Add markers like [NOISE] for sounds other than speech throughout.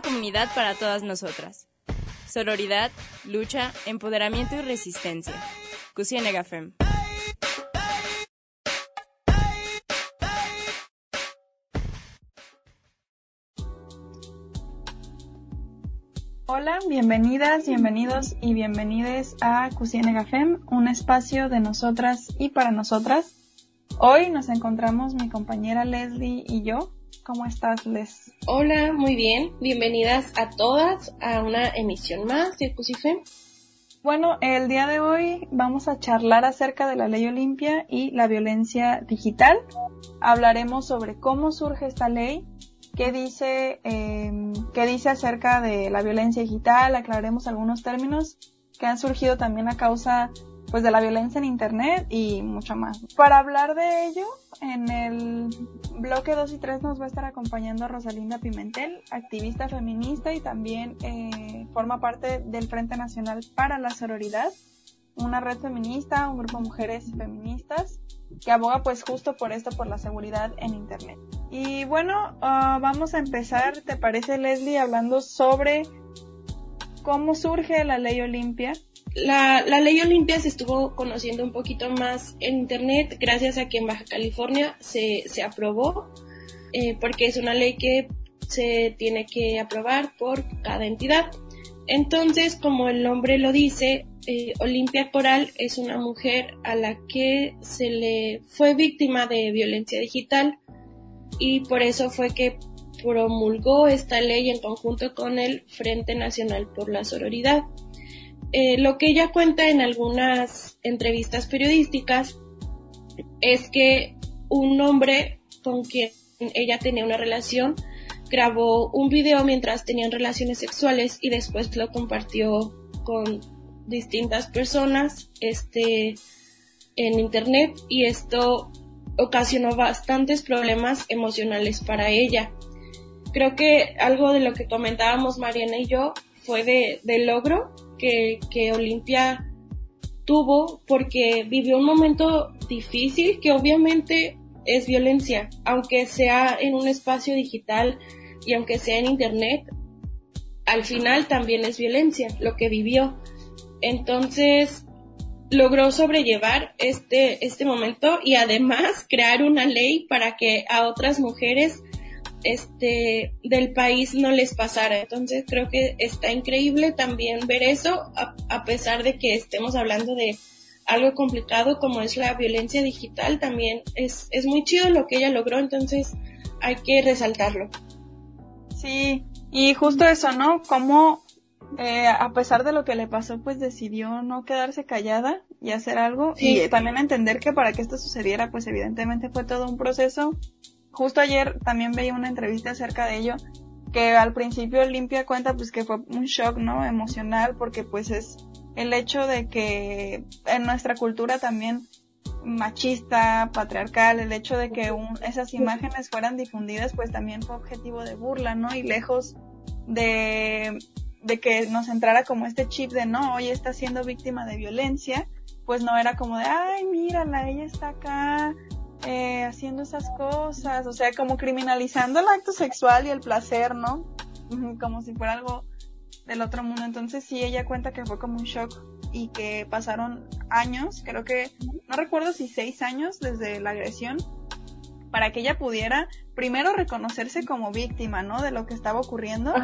comunidad para todas nosotras. Sororidad, lucha, empoderamiento y resistencia. Cusienega Fem. Hola, bienvenidas, bienvenidos y bienvenides a Cusienega Fem, un espacio de nosotras y para nosotras. Hoy nos encontramos mi compañera Leslie y yo. ¿Cómo estás, Les? Hola, muy bien. Bienvenidas a todas a una emisión más de Cusifem. Bueno, el día de hoy vamos a charlar acerca de la ley Olimpia y la violencia digital. Hablaremos sobre cómo surge esta ley, qué dice, eh, qué dice acerca de la violencia digital, aclararemos algunos términos que han surgido también a causa pues de la violencia en internet y mucho más. Para hablar de ello, en el bloque 2 y 3 nos va a estar acompañando Rosalinda Pimentel, activista feminista y también eh, forma parte del Frente Nacional para la Sororidad, una red feminista, un grupo de mujeres feministas que aboga pues justo por esto, por la seguridad en internet. Y bueno, uh, vamos a empezar, ¿te parece Leslie, hablando sobre cómo surge la ley Olimpia? La, ley Olimpia se estuvo conociendo un poquito más en Internet gracias a que en Baja California se, se aprobó, eh, porque es una ley que se tiene que aprobar por cada entidad. Entonces, como el nombre lo dice, eh, Olimpia Coral es una mujer a la que se le fue víctima de violencia digital y por eso fue que promulgó esta ley en conjunto con el Frente Nacional por la Sororidad. Eh, lo que ella cuenta en algunas entrevistas periodísticas es que un hombre con quien ella tenía una relación grabó un video mientras tenían relaciones sexuales y después lo compartió con distintas personas este en internet y esto ocasionó bastantes problemas emocionales para ella. Creo que algo de lo que comentábamos Mariana y yo fue de, de logro que, que Olimpia tuvo porque vivió un momento difícil que obviamente es violencia, aunque sea en un espacio digital y aunque sea en internet, al final también es violencia lo que vivió. Entonces logró sobrellevar este, este momento y además crear una ley para que a otras mujeres este, del país no les pasara. Entonces creo que está increíble también ver eso, a, pesar de que estemos hablando de algo complicado como es la violencia digital, también es, es muy chido lo que ella logró, entonces hay que resaltarlo. Sí, y justo eso, ¿no? Como eh, a pesar de lo que le pasó, pues decidió no quedarse callada y hacer algo. Y también entender que para que esto sucediera, pues evidentemente fue todo un proceso justo ayer también veía una entrevista acerca de ello, que al principio limpia cuenta pues que fue un shock, ¿no? Emocional, porque pues es el hecho de que en nuestra cultura también machista, patriarcal, el hecho de que esas imágenes fueran difundidas pues también fue objetivo de burla, ¿no? Y lejos de, de que nos entrara como este chip de no, hoy está siendo víctima de violencia, pues no era como de, ay, mírala, ella está acá, eh, haciendo esas cosas, o sea, como criminalizando el acto sexual y el placer, ¿no? Como si fuera algo del otro mundo. Entonces sí, ella cuenta que fue como un shock y que pasaron años, creo que, no recuerdo si seis años desde la agresión, para que ella pudiera primero reconocerse como víctima, ¿no? De lo que estaba ocurriendo,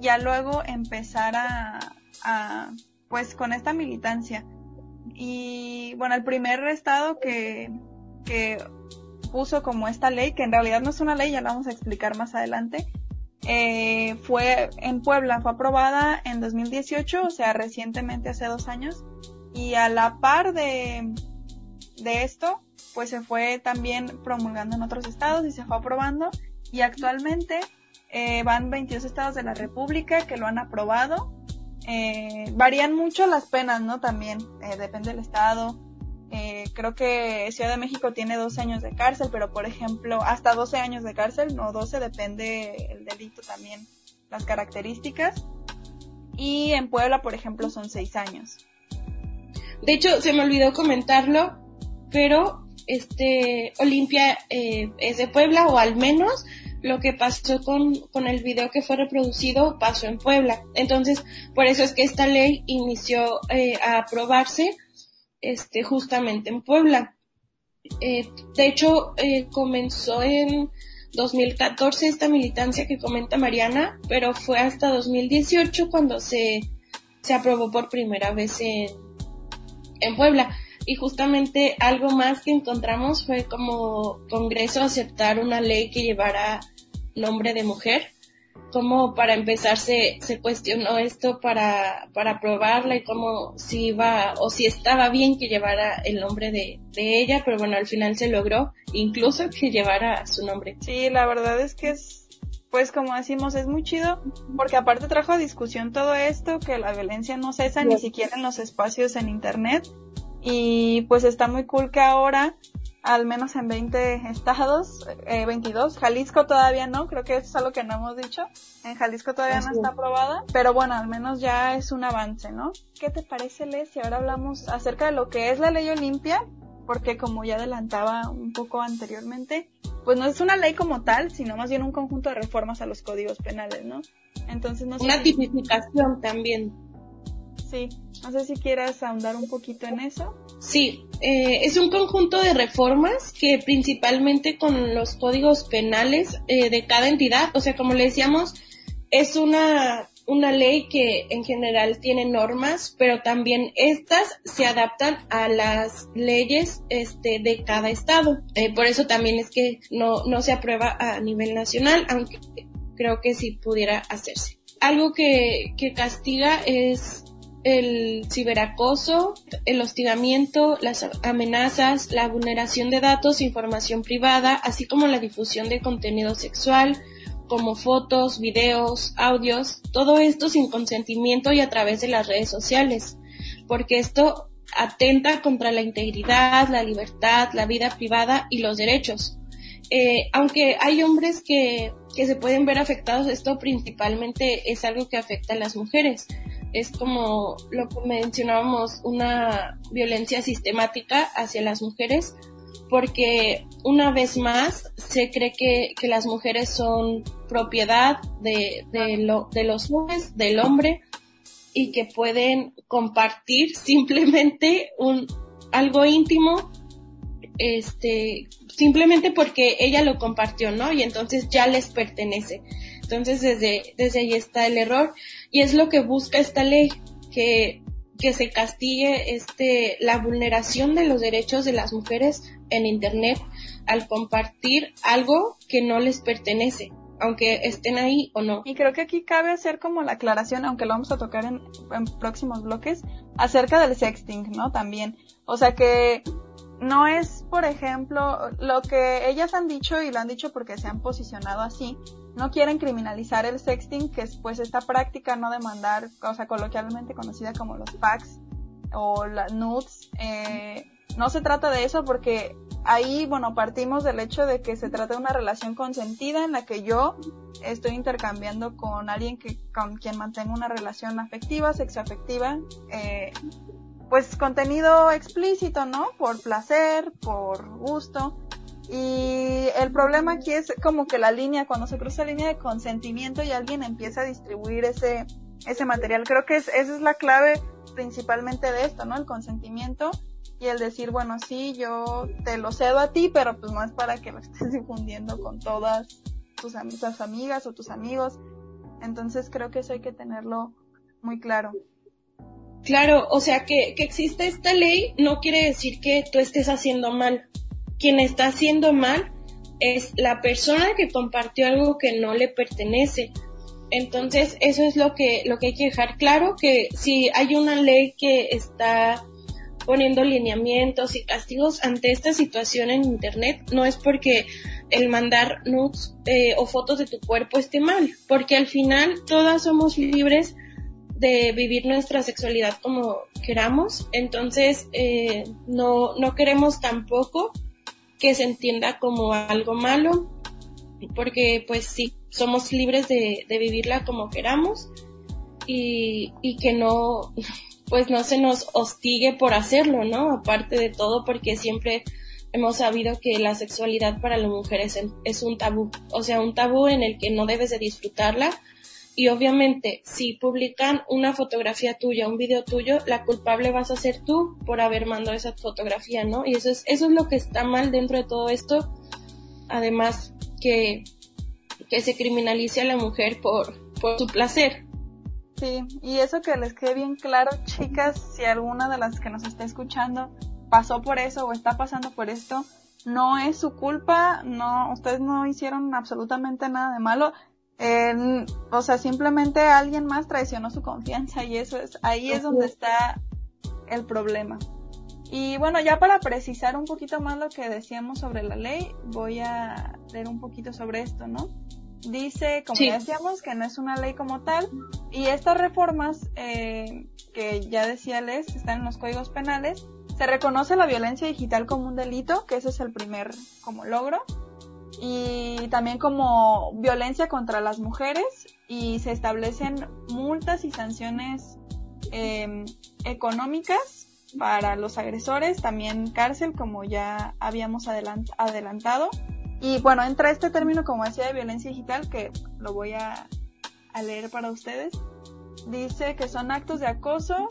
ya luego empezar a, a, pues con esta militancia. Y bueno, el primer estado que, que puso como esta ley, que en realidad no es una ley, ya la vamos a explicar más adelante, eh, fue en Puebla, fue aprobada en 2018, o sea, recientemente hace dos años, y a la par de, de esto, pues se fue también promulgando en otros estados y se fue aprobando, y actualmente eh, van 22 estados de la República que lo han aprobado. Eh, varían mucho las penas, ¿no? También, eh, depende del estado. Eh, creo que Ciudad de México tiene 12 años de cárcel, pero por ejemplo, hasta 12 años de cárcel, no 12, depende el delito también, las características. Y en Puebla, por ejemplo, son 6 años. De hecho, se me olvidó comentarlo, pero este Olimpia eh, es de Puebla, o al menos lo que pasó con, con el video que fue reproducido pasó en Puebla. Entonces, por eso es que esta ley inició eh, a aprobarse este, justamente en Puebla. Eh, de hecho, eh, comenzó en 2014 esta militancia que comenta Mariana, pero fue hasta 2018 cuando se, se aprobó por primera vez en, en Puebla. Y justamente algo más que encontramos fue como Congreso aceptar una ley que llevara nombre de mujer. Como para empezar se, se cuestionó esto para, para aprobarla y cómo si iba o si estaba bien que llevara el nombre de, de ella, pero bueno, al final se logró incluso [LAUGHS] que llevara su nombre. Sí, la verdad es que es, pues como decimos, es muy chido, porque aparte trajo a discusión todo esto, que la violencia no cesa ni siquiera en los espacios en internet, y pues está muy cool que ahora, al menos en 20 estados, eh, 22, Jalisco todavía no, creo que eso es algo que no hemos dicho, en Jalisco todavía no está aprobada, pero bueno, al menos ya es un avance, ¿no? ¿Qué te parece, Les, si ahora hablamos acerca de lo que es la ley Olimpia? Porque como ya adelantaba un poco anteriormente, pues no es una ley como tal, sino más bien un conjunto de reformas a los códigos penales, ¿no? Entonces no sé Una tipificación también. Sí, no sé si quieras ahondar un poquito en eso. Sí, eh, es un conjunto de reformas que principalmente con los códigos penales eh, de cada entidad, o sea, como le decíamos, es una, una ley que en general tiene normas, pero también estas se adaptan a las leyes este, de cada estado. Eh, por eso también es que no, no se aprueba a nivel nacional, aunque creo que sí pudiera hacerse. Algo que, que castiga es el ciberacoso, el hostigamiento, las amenazas, la vulneración de datos información privada, así como la difusión de contenido sexual, como fotos, videos, audios, todo esto sin consentimiento y a través de las redes sociales, porque esto atenta contra la integridad, la libertad, la vida privada y los derechos. Eh, aunque hay hombres que, que se pueden ver afectados, esto principalmente es algo que afecta a las mujeres es como lo que mencionábamos, una violencia sistemática hacia las mujeres, porque una vez más se cree que, que las mujeres son propiedad de, de, lo, de los hombres, del hombre, y que pueden compartir [LAUGHS] simplemente un, algo íntimo, este, simplemente porque ella lo compartió, ¿no? Y entonces ya les pertenece. Entonces desde, desde ahí está el error y es lo que busca esta ley, que, que se castigue este, la vulneración de los derechos de las mujeres en Internet al compartir algo que no les pertenece aunque estén ahí o no. Y creo que aquí cabe hacer como la aclaración, aunque lo vamos a tocar en, en, próximos bloques, acerca del sexting, ¿no? También. O sea que no es, por ejemplo, lo que ellas han dicho y lo han dicho porque se han posicionado así, no quieren criminalizar el sexting, que es pues esta práctica no de mandar, o sea, coloquialmente conocida como los packs o las nudes. Eh, no se trata de eso porque ahí, bueno, partimos del hecho de que se trata de una relación consentida en la que yo estoy intercambiando con alguien que, con quien mantengo una relación afectiva, sexoafectiva, eh, pues contenido explícito, ¿no? Por placer, por gusto. Y el problema aquí es como que la línea, cuando se cruza la línea de consentimiento y alguien empieza a distribuir ese, ese material, creo que es, esa es la clave principalmente de esto, ¿no? El consentimiento y el decir, bueno, sí, yo te lo cedo a ti, pero pues no es para que lo estés [LAUGHS] difundiendo con todas tus, amigas o tus amigos. Entonces creo que eso hay que tenerlo muy claro. Claro, o sea que, que existe esta ley no quiere decir que tú estés haciendo mal quien está haciendo mal es la persona que compartió algo que no le pertenece. Entonces, eso es lo que, lo que hay que dejar claro, que si hay una ley que está poniendo lineamientos y castigos ante esta situación en Internet, no es porque el mandar nudes eh, o fotos de tu cuerpo esté mal, porque al final todas somos libres de vivir nuestra sexualidad como queramos, entonces eh, no, no queremos tampoco que se entienda como algo malo, porque pues sí, somos libres de, de vivirla como queramos y, y que no, [LAUGHS] pues no se nos hostigue por hacerlo, ¿no? Aparte de todo, porque siempre hemos sabido que la sexualidad para las mujeres es un tabú, o sea, un tabú en el que no debes de disfrutarla. Y obviamente, si publican una fotografía tuya, un video tuyo, la culpable vas a ser tú por haber mandado esa fotografía, ¿no? Y eso es, eso es lo que está mal dentro de todo esto. Además, que, que se criminalice a la mujer por, por su placer. Sí, y eso que les quede bien claro, chicas, si alguna de las que nos está escuchando pasó por eso o está pasando por esto, no es su culpa, no, ustedes no hicieron absolutamente nada de malo. O sea, simplemente alguien más traicionó su confianza y eso es, ahí es donde está el problema. Y bueno, ya para precisar un poquito más lo que decíamos sobre la ley, voy a leer un poquito sobre esto, ¿no? Dice, como ya decíamos, que no es una ley como tal, y estas reformas eh, que ya decía Les están en los códigos penales, se reconoce la violencia digital como un delito, que ese es el primer como logro, y también como violencia contra las mujeres, y se establecen multas y sanciones em, económicas para los agresores, también cárcel, como ya habíamos adelantado. Y bueno, entra este término, como decía, de violencia digital, que lo voy a leer para ustedes. Dice que son actos de acoso,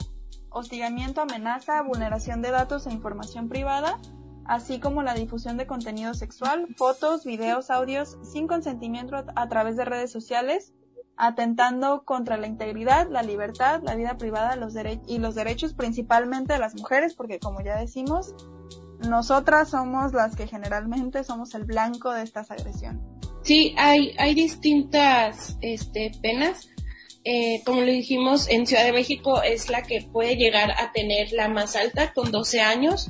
hostigamiento, amenaza, vulneración de datos e información privada, así como la difusión de contenido sexual, fotos, videos, audios sin consentimiento a través de redes sociales, atentando contra la integridad, la libertad, la vida privada los y los derechos principalmente de las mujeres, porque como ya decimos, nosotras somos las que generalmente somos el blanco de estas agresiones. Sí, hay, hay distintas este, penas eh, como le dijimos, en Ciudad de México es la que puede llegar a tener la más alta con 12 años,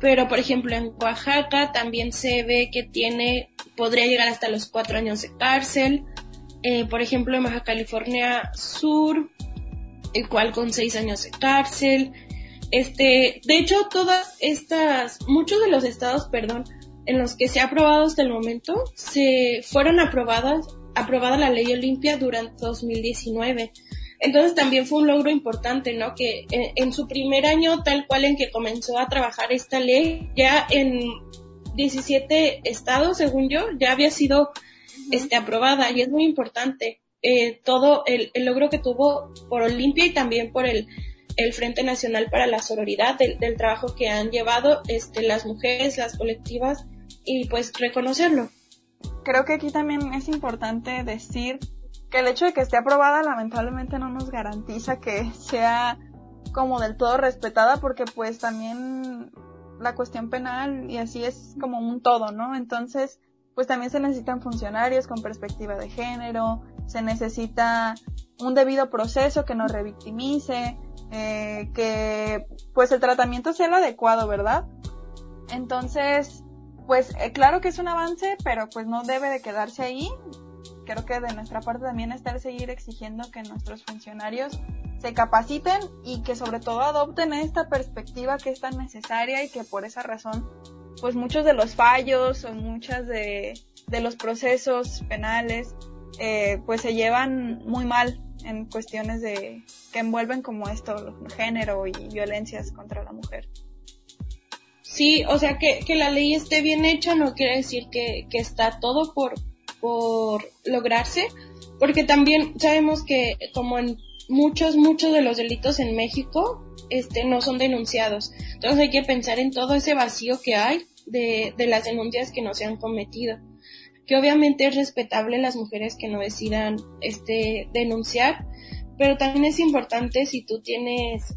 pero por ejemplo en Oaxaca también se ve que tiene, podría llegar hasta los 4 años de cárcel, eh, por ejemplo en Baja California Sur, el cual con 6 años de cárcel, este, de hecho todas estas, muchos de los estados, perdón, en los que se ha aprobado hasta el momento, se fueron aprobadas aprobada la ley Olimpia durante 2019. Entonces también fue un logro importante, ¿no? Que en, su primer año, tal cual en que comenzó a trabajar esta ley, ya en 17 estados, según yo, ya había sido este, aprobada y es muy importante eh, todo el, logro que tuvo por Olimpia y también por el, el Frente Nacional para la Sororidad, del, del, trabajo que han llevado este, las mujeres, las colectivas y pues reconocerlo creo que aquí también es importante decir que el hecho de que esté aprobada lamentablemente no nos garantiza que sea como del todo respetada porque pues también la cuestión penal y así es como un todo, ¿no? Entonces, pues también se necesitan funcionarios con perspectiva de género, se necesita un debido proceso que nos revictimice, eh, que pues el tratamiento sea el adecuado, ¿verdad? Entonces, pues eh, claro que es un avance, pero pues no debe de quedarse ahí. Creo que de nuestra parte también está el seguir exigiendo que nuestros funcionarios se capaciten y que sobre todo adopten esta perspectiva que es tan necesaria y que por esa razón pues muchos de los fallos o muchas de, los procesos penales eh, pues se llevan muy mal en cuestiones de que envuelven como esto, género y violencias contra la mujer. Sí, o sea, que, que la ley esté bien hecha no quiere decir que, que está todo por, por lograrse, porque también sabemos que como en muchos, muchos de los delitos en México, este, no son denunciados. Entonces hay que pensar en todo ese vacío que hay de, de las denuncias que no se han cometido. Que obviamente es respetable las mujeres que no decidan, este, denunciar, pero también es importante si tú tienes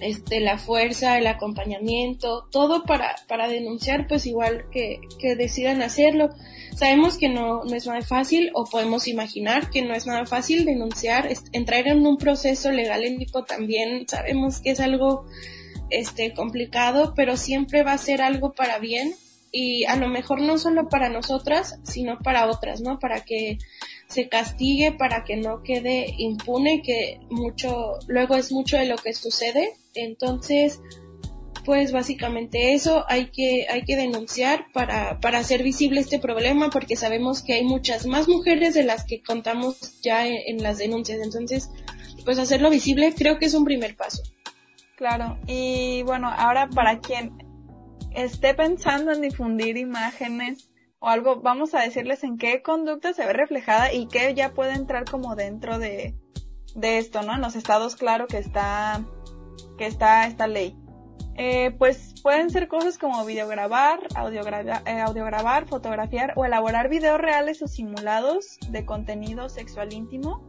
este, la fuerza, el acompañamiento, todo para, para denunciar, pues igual que, que decidan hacerlo. Sabemos que no, no es nada fácil o podemos imaginar que no es nada fácil denunciar, entrar en un proceso legal ético también sabemos que es algo este, complicado, pero siempre va a ser algo para bien y a lo mejor no solo para nosotras, sino para otras, ¿no? Para que se castigue, para que no quede impune, que mucho, luego es mucho de lo que sucede entonces, pues básicamente eso hay que, hay que denunciar para, para hacer visible este problema porque sabemos que hay muchas más mujeres de las que contamos ya en, las denuncias. Entonces, pues hacerlo visible creo que es un primer paso. Claro, y bueno, ahora para quien esté pensando en difundir imágenes o algo, vamos a decirles en qué conducta se ve reflejada y qué ya puede entrar como dentro de, de esto, ¿no? En los estados claro que está, que está esta ley. Eh, pues pueden ser cosas como videograbar, eh, audiograbar, fotografiar o elaborar videos reales o simulados de contenido sexual íntimo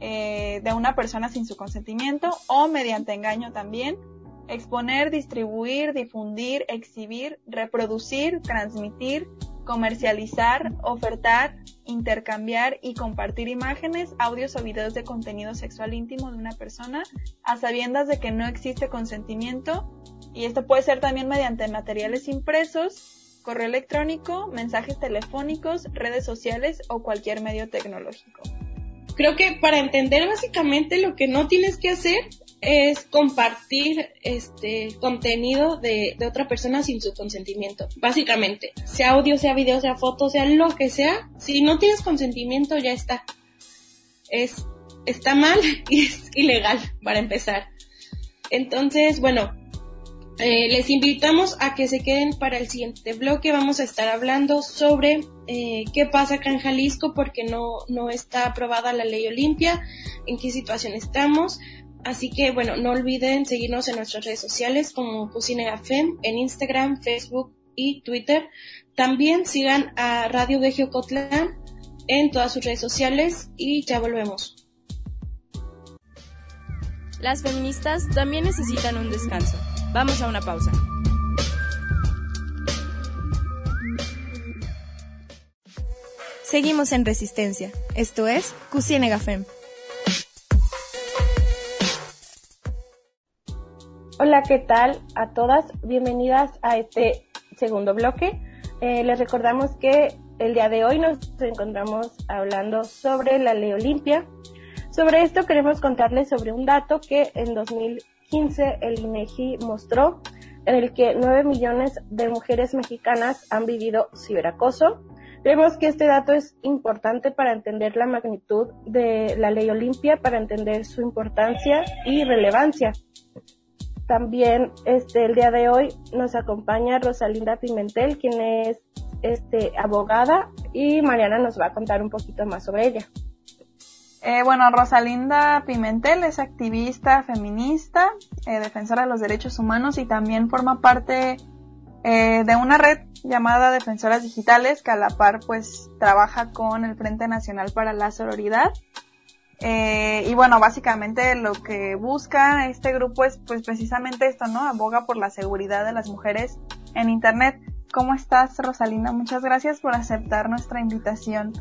eh, de una persona sin su consentimiento o mediante engaño también. Exponer, distribuir, difundir, exhibir, reproducir, transmitir, comercializar, ofertar, intercambiar y compartir imágenes, audios o videos de contenido sexual íntimo de una persona a sabiendas de que no existe consentimiento y esto puede ser también mediante materiales impresos, correo electrónico, mensajes telefónicos, redes sociales o cualquier medio tecnológico. Creo que para entender básicamente lo que no tienes que hacer es compartir este contenido de, otra persona sin su consentimiento. Básicamente, sea audio, sea video, sea foto, sea lo que sea, si no tienes consentimiento ya está. Es, está mal [LAUGHS] y es ilegal para empezar. Entonces, bueno, eh, les invitamos a que se queden para el siguiente bloque. Vamos a estar hablando sobre eh, qué pasa acá en Jalisco porque no, no está aprobada la ley Olimpia, en qué situación estamos. Así que bueno, no olviden seguirnos en nuestras redes sociales como Fem en Instagram, Facebook y Twitter. También sigan a Radio de Cotlán en todas sus redes sociales y ya volvemos. Las feministas también necesitan un descanso. Vamos a una pausa. Seguimos en Resistencia. Esto es Cusiene Hola, ¿qué tal a todas? Bienvenidas a este segundo bloque. Eh, les recordamos que el día de hoy nos encontramos hablando sobre la ley Olimpia. Sobre esto queremos contarles sobre un dato que en 2000 el INEGI mostró en el que 9 millones de mujeres mexicanas han vivido ciberacoso. Creemos que este dato es importante para entender la magnitud de la ley Olimpia, para entender su importancia y relevancia. También este, el día de hoy nos acompaña Rosalinda Pimentel, quien es este, abogada, y Mariana nos va a contar un poquito más sobre ella. Eh, bueno, Rosalinda Pimentel es activista feminista, eh, defensora de los derechos humanos y también forma parte eh, de una red llamada Defensoras Digitales que a la par pues trabaja con el Frente Nacional para la Sororidad. Y bueno, básicamente lo que busca este grupo es pues precisamente esto, ¿no? Aboga por la seguridad de las mujeres en Internet. ¿Cómo estás, Rosalinda? Muchas gracias por aceptar nuestra invitación.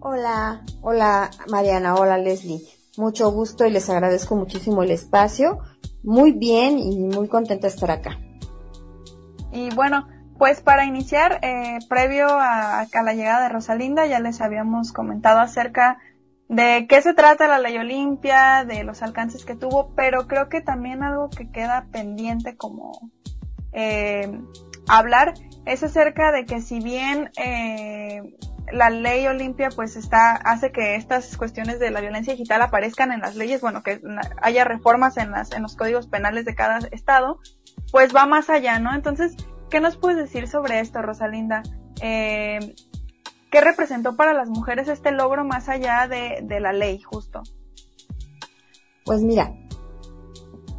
Hola, hola Mariana, hola Leslie. Mucho gusto y les agradezco muchísimo el espacio. Muy bien y muy contenta de estar acá. Y bueno, pues para iniciar, eh, previo a, a, la llegada de Rosalinda, ya les habíamos comentado acerca de qué se trata la ley Olimpia, de los alcances que tuvo, pero creo que también algo que queda pendiente como eh, hablar es acerca de que si bien eh, la ley Olimpia pues está, hace que estas cuestiones de la violencia digital aparezcan en las leyes, bueno, que haya reformas en las, en los códigos penales de cada estado, pues va más allá, ¿no? Entonces, ¿qué nos puedes decir sobre esto, Rosalinda? Eh, ¿Qué representó para las mujeres este logro más allá de, la ley, justo? Pues mira,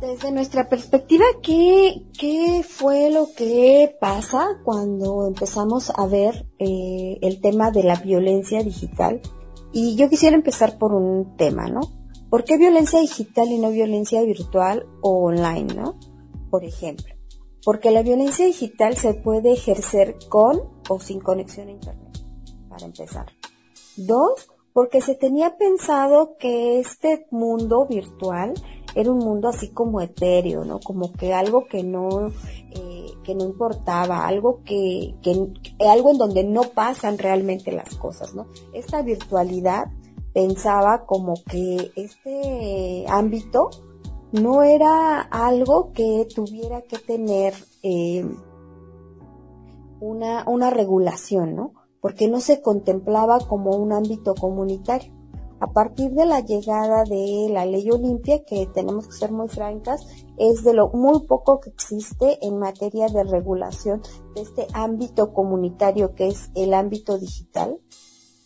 desde nuestra perspectiva, ¿qué, ¿qué, fue lo que pasa cuando empezamos a ver eh, el tema de la violencia digital? Y yo quisiera empezar por un tema, ¿no? ¿Por qué violencia digital y no violencia virtual o online, ¿no? Por ejemplo, porque la violencia digital se puede ejercer con o sin conexión a Internet, para empezar. Dos, porque se tenía pensado que este mundo virtual era un mundo así como etéreo, ¿no? Como que algo que no, eh, que no importaba, algo que, que, algo en donde no pasan realmente las cosas, ¿no? Esta virtualidad pensaba como que este ámbito no era algo que tuviera que tener eh, una, una regulación, ¿no? Porque no se contemplaba como un ámbito comunitario. A partir de la llegada de la ley Olimpia, que tenemos que ser muy francas, es de lo muy poco que existe en materia de regulación de este ámbito comunitario que es el ámbito digital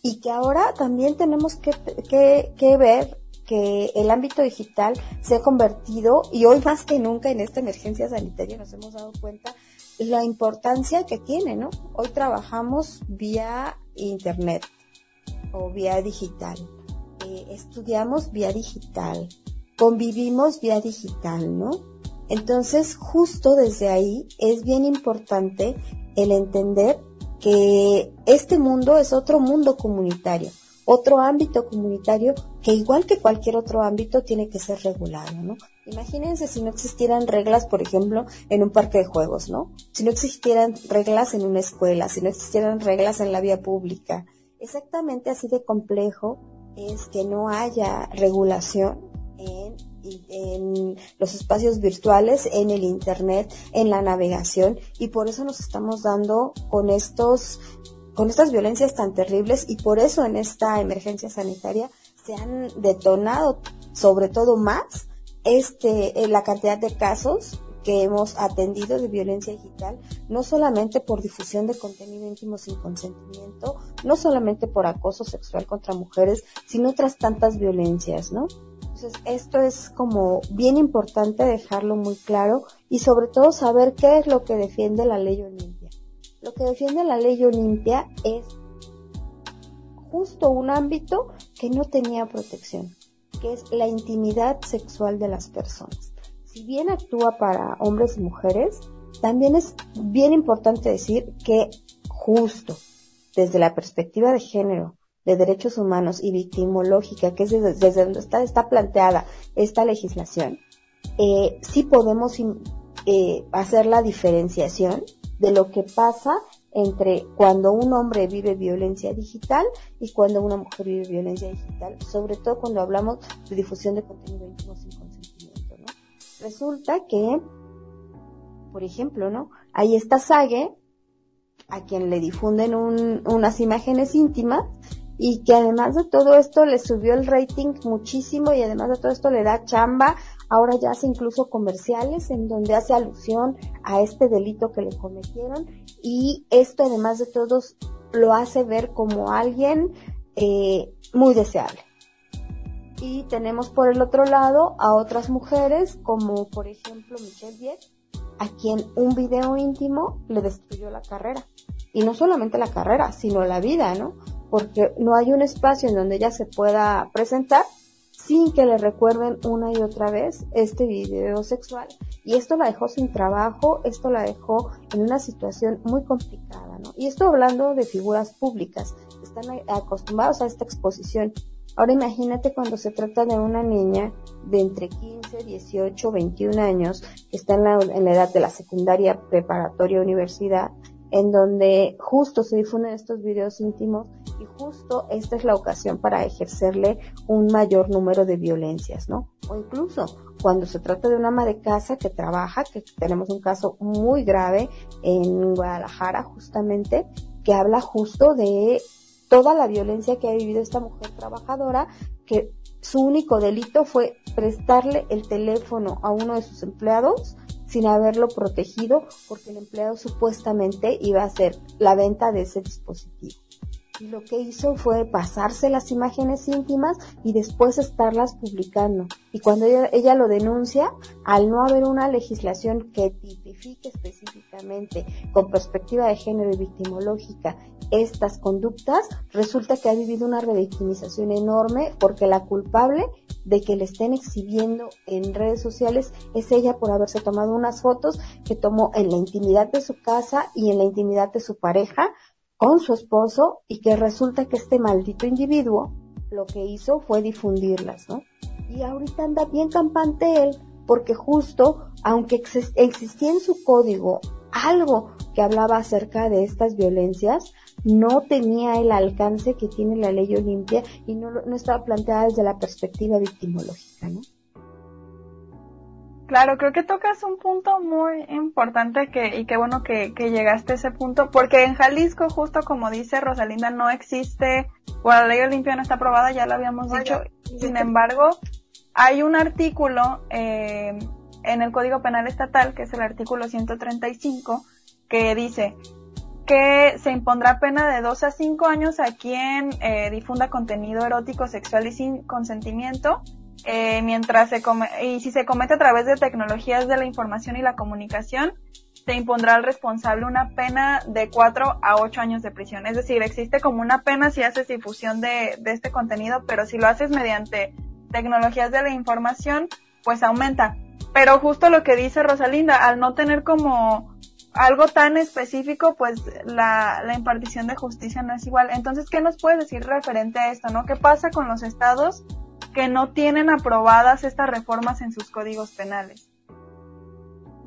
y que ahora también tenemos que, que, que ver que el ámbito digital se ha convertido, y hoy más que nunca en esta emergencia sanitaria nos hemos dado cuenta la importancia que tiene, ¿no? Hoy trabajamos vía internet o vía digital, eh, estudiamos vía digital, convivimos vía digital, ¿no? Entonces, justo desde ahí es bien importante el entender que este mundo es otro mundo comunitario otro ámbito comunitario que igual que cualquier otro ámbito tiene que ser regulado, ¿no? Imagínense si no existieran reglas, por ejemplo, en un parque de juegos, ¿no? Si no existieran reglas en una escuela, si no existieran reglas en la vía pública. Exactamente así de complejo es que no haya regulación en, los espacios virtuales, en el Internet, en la navegación, y por eso nos estamos dando con estos con estas violencias tan terribles y por eso en esta emergencia sanitaria se han detonado sobre todo más este la cantidad de casos que hemos atendido de violencia digital, no solamente por difusión de contenido íntimo sin consentimiento, no solamente por acoso sexual contra mujeres, sino otras tantas violencias, ¿no? Entonces, esto es como bien importante dejarlo muy claro y sobre todo saber qué es lo que defiende la ley Olimpia. Lo que defiende la ley Olimpia es justo un ámbito que no tenía protección, que es la intimidad sexual de las personas. Si bien actúa para hombres y mujeres, también es bien importante decir que justo desde la perspectiva de género, de derechos humanos y victimológica, que es desde, donde está, está planteada esta legislación, eh, sí podemos eh, hacer la diferenciación de lo que pasa entre cuando un hombre vive violencia digital y cuando una mujer vive violencia digital, sobre todo cuando hablamos de difusión de contenido íntimo sin consentimiento, ¿no? Resulta que, por ejemplo, ¿no? Ahí está Sage, a quien le difunden unas imágenes íntimas y que además de todo esto le subió el rating muchísimo y además de todo esto le da chamba Ahora ya hace incluso comerciales en donde hace alusión a este delito que le cometieron y esto además de todos lo hace ver como alguien eh, muy deseable. Y tenemos por el otro lado a otras mujeres como por ejemplo Michelle Viet, a quien un video íntimo le destruyó la carrera. Y no solamente la carrera, sino la vida, ¿no? Porque no hay un espacio en donde ella se pueda presentar sin que le recuerden una y otra vez este video sexual. Y esto la dejó sin trabajo, esto la dejó en una situación muy complicada, ¿no? Y esto hablando de figuras públicas, están acostumbrados a esta exposición. Ahora imagínate cuando se trata de una niña de entre 15, 18, 21 años, que está en la, en la edad de la secundaria, preparatoria, universidad, en donde justo se difunden estos videos íntimos y justo esta es la ocasión para ejercerle un mayor número de violencias, ¿no? O incluso cuando se trata de una ama de casa que trabaja, que tenemos un caso muy grave en Guadalajara justamente, que habla justo de toda la violencia que ha vivido esta mujer trabajadora, que su único delito fue prestarle el teléfono a uno de sus empleados sin haberlo protegido porque el empleado supuestamente iba a hacer la venta de ese dispositivo. Y lo que hizo fue pasarse las imágenes íntimas y después estarlas publicando. Y cuando ella, lo denuncia, al no haber una legislación que tipifique específicamente con perspectiva de género y victimológica estas conductas, resulta que ha vivido una revictimización enorme porque la culpable de que le estén exhibiendo en redes sociales es ella por haberse tomado unas fotos que tomó en la intimidad de su casa y en la intimidad de su pareja con su esposo y que resulta que este maldito individuo lo que hizo fue difundirlas, ¿no? Y ahorita anda bien campante él porque justo, aunque existía en su código algo que hablaba acerca de estas violencias, no tenía el alcance que tiene la ley Olimpia y no, no estaba planteada desde la perspectiva victimológica, ¿no? Claro, creo que tocas un punto muy importante que, y qué bueno que, que llegaste a ese punto, porque en Jalisco, justo como dice Rosalinda, no existe, o la ley Olimpia no está aprobada, ya lo habíamos dicho, sin embargo, hay un artículo eh, en el Código Penal Estatal, que es el artículo 135, que dice que se impondrá pena de 2 a 5 años a quien eh, difunda contenido erótico, sexual y sin consentimiento, eh, mientras se come y si se comete a través de tecnologías de la información y la comunicación, se impondrá al responsable una pena de 4 a 8 años de prisión. Es decir, existe como una pena si haces difusión de, de este contenido, pero si lo haces mediante tecnologías de la información, pues aumenta. Pero justo lo que dice Rosalinda, al no tener como algo tan específico, pues la, la impartición de justicia no es igual. Entonces, ¿qué nos puedes decir referente a esto, no? ¿Qué pasa con los estados que no tienen aprobadas estas reformas en sus códigos penales.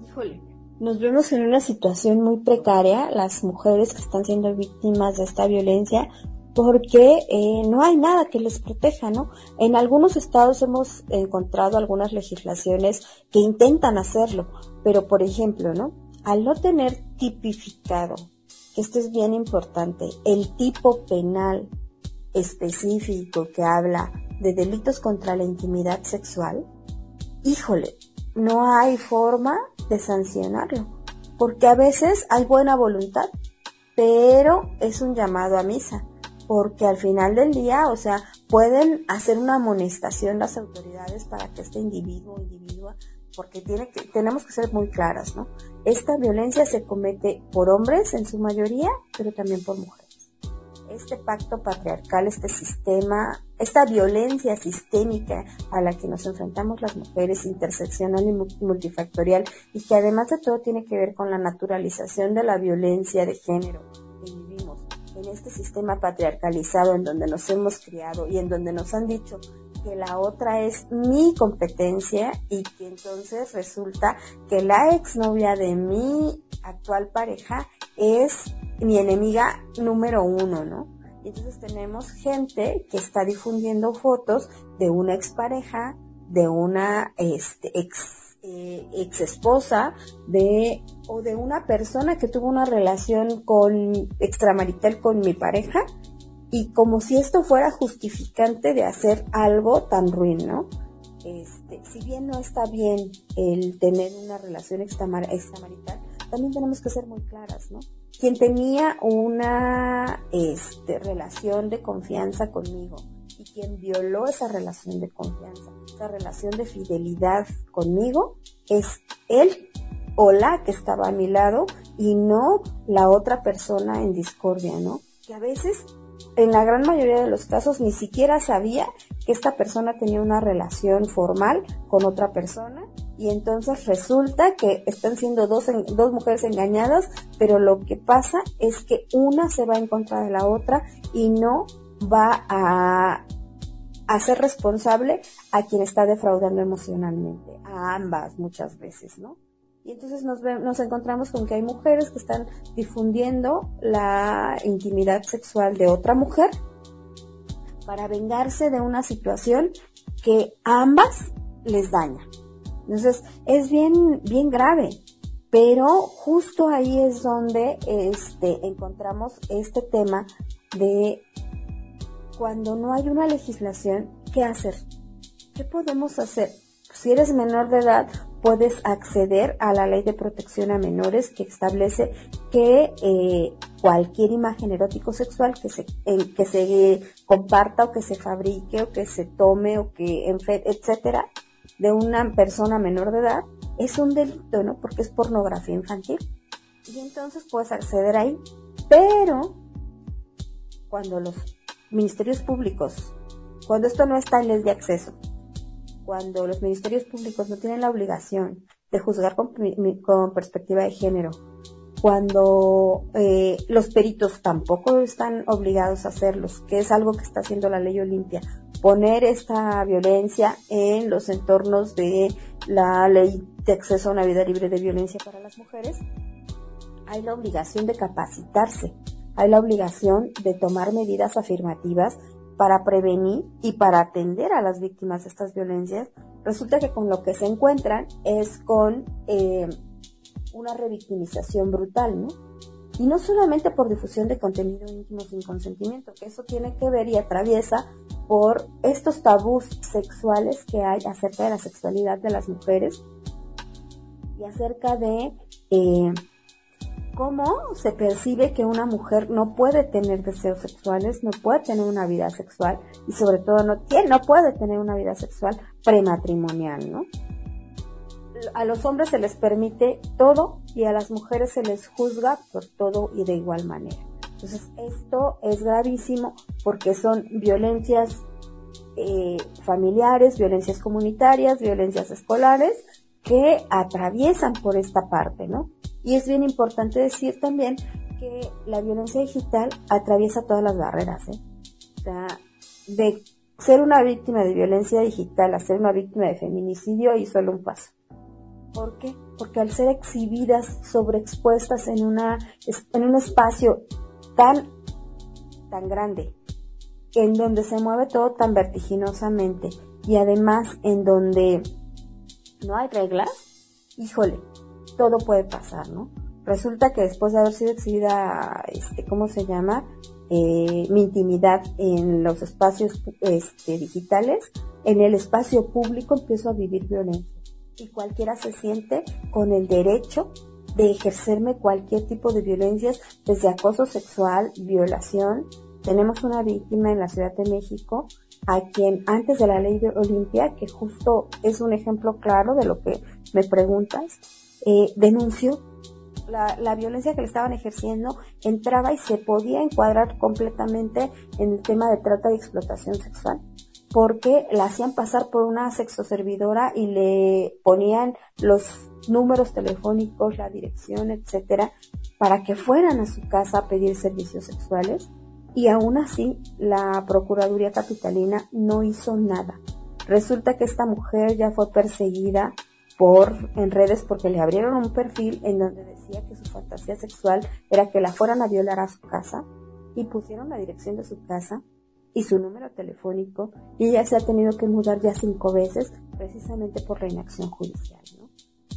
Híjole, nos vemos en una situación muy precaria, las mujeres que están siendo víctimas de esta violencia, porque eh, no hay nada que les proteja, ¿no? En algunos estados hemos encontrado algunas legislaciones que intentan hacerlo, pero por ejemplo, ¿no? Al no tener tipificado, esto es bien importante, el tipo penal específico que habla de delitos contra la intimidad sexual, híjole, no hay forma de sancionarlo, porque a veces hay buena voluntad, pero es un llamado a misa, porque al final del día, o sea, pueden hacer una amonestación las autoridades para que este individuo o individua, porque tiene que, tenemos que ser muy claras, ¿no? Esta violencia se comete por hombres en su mayoría, pero también por mujeres este pacto patriarcal, este sistema, esta violencia sistémica a la que nos enfrentamos las mujeres, interseccional y multifactorial, y que además de todo tiene que ver con la naturalización de la violencia de género que vivimos en este sistema patriarcalizado en donde nos hemos criado y en donde nos han dicho que la otra es mi competencia y que entonces resulta que la exnovia de mi actual pareja es mi enemiga número uno, ¿no? Entonces tenemos gente que está difundiendo fotos de una expareja, de una este, ex, eh, ex esposa, de, o de una persona que tuvo una relación con extramarital con mi pareja, y como si esto fuera justificante de hacer algo tan ruin, ¿no? Este, si bien no está bien el tener una relación extramarital, también tenemos que ser muy claras, ¿no? Quien tenía una este, relación de confianza conmigo y quien violó esa relación de confianza, esa relación de fidelidad conmigo, es él o la que estaba a mi lado y no la otra persona en discordia, ¿no? Que a veces, en la gran mayoría de los casos, ni siquiera sabía que esta persona tenía una relación formal con otra persona y entonces resulta que están siendo dos, dos mujeres engañadas, pero lo que pasa es que una se va en contra de la otra y no va a, a ser responsable a quien está defraudando emocionalmente, a ambas muchas veces, ¿no? Y entonces nos, nos encontramos con que hay mujeres que están difundiendo la intimidad sexual de otra mujer para vengarse de una situación que a ambas les daña. Entonces, es bien, bien grave. Pero justo ahí es donde este, encontramos este tema de cuando no hay una legislación, ¿qué hacer? ¿Qué podemos hacer? Si eres menor de edad, puedes acceder a la ley de protección a menores que establece que eh, cualquier imagen erótico sexual que se, que se comparta o que se fabrique o que se tome o que, etcétera, de una persona menor de edad es un delito, ¿no? Porque es pornografía infantil. Y entonces puedes acceder ahí. Pero cuando los ministerios públicos, cuando esto no está en ley de acceso, cuando los ministerios públicos no tienen la obligación de juzgar con, perspectiva de género, cuando eh, los peritos tampoco están obligados a hacerlos, que es algo que está haciendo la ley Olimpia, poner esta violencia en los entornos de la ley de acceso a una vida libre de violencia para las mujeres, hay la obligación de capacitarse, hay la obligación de tomar medidas afirmativas para prevenir y para atender a las víctimas de estas violencias, resulta que con lo que se encuentran es con eh, una revictimización brutal, ¿no? Y no solamente por difusión de contenido íntimo sin consentimiento, que eso tiene que ver y atraviesa por estos tabús sexuales que hay acerca de la sexualidad de las mujeres y acerca de eh, cómo se percibe que una mujer no puede tener deseos sexuales, no puede tener una vida sexual y sobre todo no, no puede tener una vida sexual prematrimonial, ¿no? A los hombres se les permite todo y a las mujeres se les juzga por todo y de igual manera. Entonces esto es gravísimo porque son violencias eh, familiares, violencias comunitarias, violencias escolares que atraviesan por esta parte, ¿no? Y es bien importante decir también que la violencia digital atraviesa todas las barreras, ¿eh? O sea, de ser una víctima de violencia digital a ser una víctima de feminicidio hay solo un paso. ¿Por qué? Porque al ser exhibidas, sobreexpuestas en una, en un espacio tan, tan grande, en donde se mueve todo tan vertiginosamente y además en donde no hay reglas, híjole, todo puede pasar, ¿no? Resulta que después de haber sido exhibida, este, ¿cómo se llama? Eh, mi intimidad en los espacios este, digitales, en el espacio público empiezo a vivir violencia. Y cualquiera se siente con el derecho de ejercerme cualquier tipo de violencias, desde acoso sexual, violación. Tenemos una víctima en la Ciudad de México a quien antes de la ley de Olimpia, que justo es un ejemplo claro de lo que me preguntas, eh, denunció la, la, violencia que le estaban ejerciendo, entraba y se podía encuadrar completamente en el tema de trata y explotación sexual, porque la hacían pasar por una sexoservidora y le ponían los números telefónicos, la dirección, etcétera, para que fueran a su casa a pedir servicios sexuales y aún así la Procuraduría Capitalina no hizo nada. Resulta que esta mujer ya fue perseguida por en redes porque le abrieron un perfil en donde decía que su fantasía sexual era que la fueran a violar a su casa y pusieron la dirección de su casa y su número telefónico y ella se ha tenido que mudar ya cinco veces precisamente por la inacción judicial, ¿no?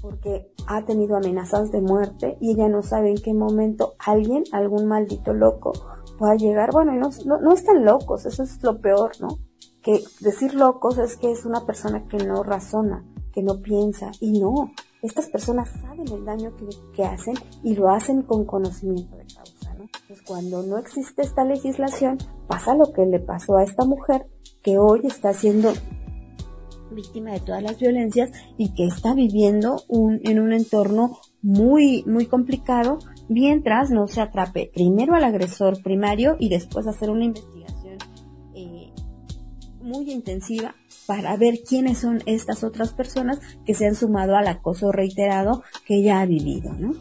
Porque ha tenido amenazas de muerte y ella no sabe en qué momento alguien, algún maldito loco, pueda llegar. Bueno, no, no, no están locos, eso es lo peor, ¿no? Que decir locos es que es una persona que no razona, que no piensa. Y no, estas personas saben el daño que, hacen y lo hacen con conocimiento de causa. Pues cuando no existe esta legislación, pasa lo que le pasó a esta mujer que hoy está siendo víctima de todas las violencias y que está viviendo en un entorno muy, muy complicado mientras no se atrape primero al agresor primario y después hacer una investigación eh, muy intensiva para ver quiénes son estas otras personas que se han sumado al acoso reiterado que ella ha vivido, ¿no?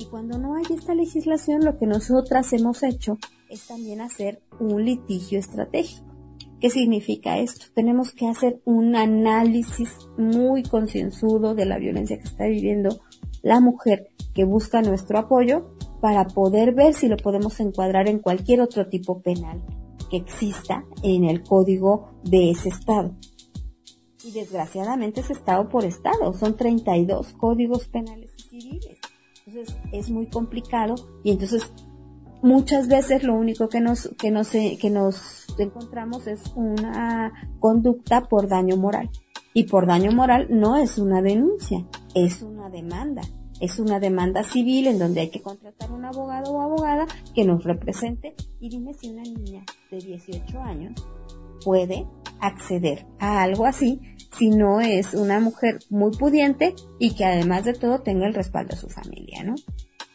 Y cuando no hay esta legislación, lo que nosotras hemos hecho es también hacer un litigio estratégico. ¿Qué significa esto? Tenemos que hacer un análisis muy concienzudo de la violencia que está viviendo la mujer que busca nuestro apoyo para poder ver si lo podemos encuadrar en cualquier otro tipo penal que exista en el código de ese estado. Y desgraciadamente es estado por estado, son 32 códigos penales y civiles. Entonces es muy complicado y entonces muchas veces lo único que nos, que nos, que nos encontramos es una conducta por daño moral. Y por daño moral no es una denuncia, es una demanda. Es una demanda civil en donde hay que contratar un abogado o abogada que nos represente y dime si una niña de 18 años puede acceder a algo así si no es una mujer muy pudiente y que además de todo tenga el respaldo de su familia, ¿no?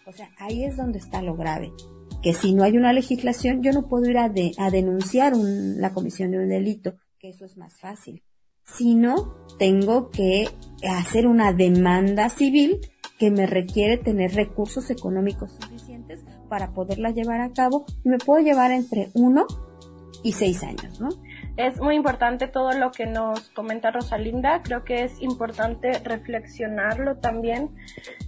O sea, ahí es donde está lo grave, que si no hay una legislación yo no puedo ir a, a denunciar la comisión de un delito, que eso es más fácil, sino tengo que hacer una demanda civil que me requiere tener recursos económicos suficientes para poderla llevar a cabo y me puedo llevar entre uno y seis años, ¿no? Es muy importante todo lo que nos comenta Rosalinda, creo que es importante reflexionarlo también.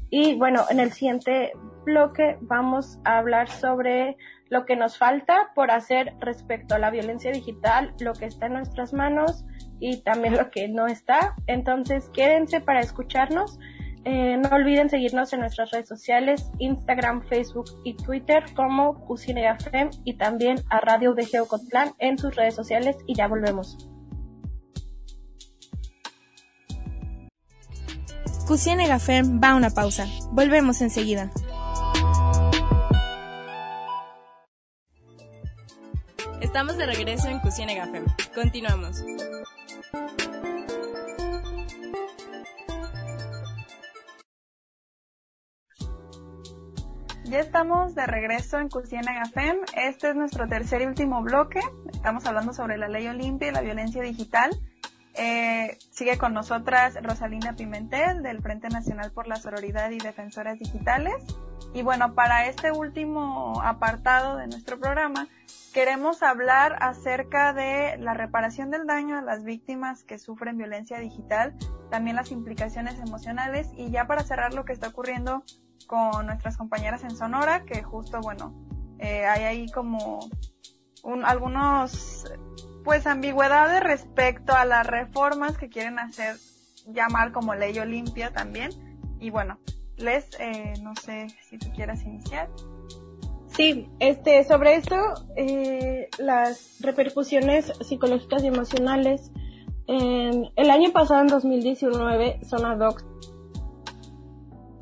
Y bueno, en el siguiente bloque vamos a hablar sobre lo que nos falta por hacer respecto a la violencia digital, lo que está en nuestras manos y también lo que no está. Entonces, quédense para escucharnos. Eh, no olviden seguirnos en nuestras redes sociales, Instagram, Facebook y Twitter como Cusine y también a Radio de Geocotlán en sus redes sociales y ya volvemos. Cusine Gafem va a una pausa. Volvemos enseguida. Estamos de regreso en Cusine Gafem. Continuamos. Ya estamos de regreso en Cusina Gafem. Este es nuestro tercer y último bloque. Estamos hablando sobre la ley Olimpia y la violencia digital. Eh, sigue con nosotras Rosalinda Pimentel del Frente Nacional por la Sororidad y Defensoras Digitales. Y bueno, para este último apartado de nuestro programa, queremos hablar acerca de la reparación del daño a las víctimas que sufren violencia digital, también las implicaciones emocionales y ya para cerrar lo que está ocurriendo con nuestras compañeras en Sonora, que justo, bueno, eh, hay ahí como un, algunos, pues, ambigüedades respecto a las reformas que quieren hacer llamar como ley Olimpia también. Y bueno, Les, eh, no sé si tú quieras iniciar. Sí, este, sobre esto, eh, las repercusiones psicológicas y emocionales. el año pasado, en 2019, Sonadox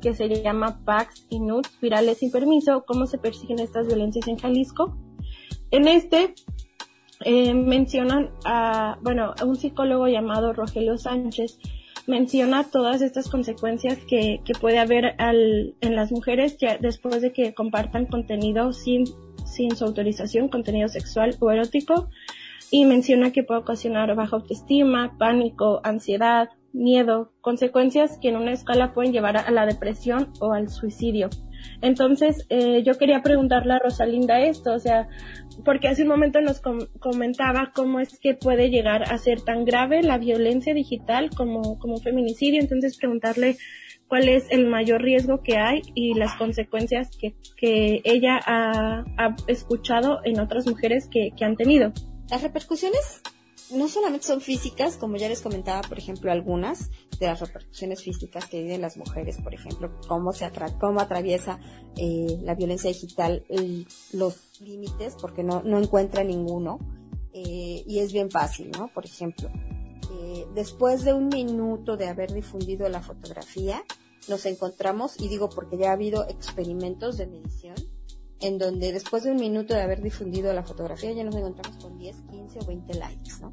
que se llama Pax y Nuts, virales sin permiso, cómo se persiguen estas violencias en Jalisco. En este eh, mencionan a, bueno, a un psicólogo llamado Rogelio Sánchez, menciona todas estas consecuencias que, que puede haber al, en las mujeres que después de que compartan contenido sin, sin su autorización, contenido sexual o erótico, y menciona que puede ocasionar baja autoestima, pánico, ansiedad, miedo, consecuencias que en una escala pueden llevar a la depresión o al suicidio. Entonces, eh, yo quería preguntarle a Rosalinda esto, o sea, porque hace un momento nos comentaba cómo es que puede llegar a ser tan grave la violencia digital como, como feminicidio, entonces preguntarle cuál es el mayor riesgo que hay y las consecuencias que, que ella ha, ha escuchado en otras mujeres que, que han tenido. Las repercusiones no solamente son físicas, como ya les comentaba, por ejemplo, algunas de las repercusiones físicas que viven las mujeres, por ejemplo, cómo se atra cómo atraviesa eh, la violencia digital los límites, porque no, no encuentra ninguno, eh, y es bien fácil, ¿no? Por ejemplo, eh, después de un minuto de haber difundido la fotografía, nos encontramos, y digo porque ya ha habido experimentos de medición, en donde después de un minuto de haber difundido la fotografía ya nos encontramos con 10, 15 o 20 likes, ¿no?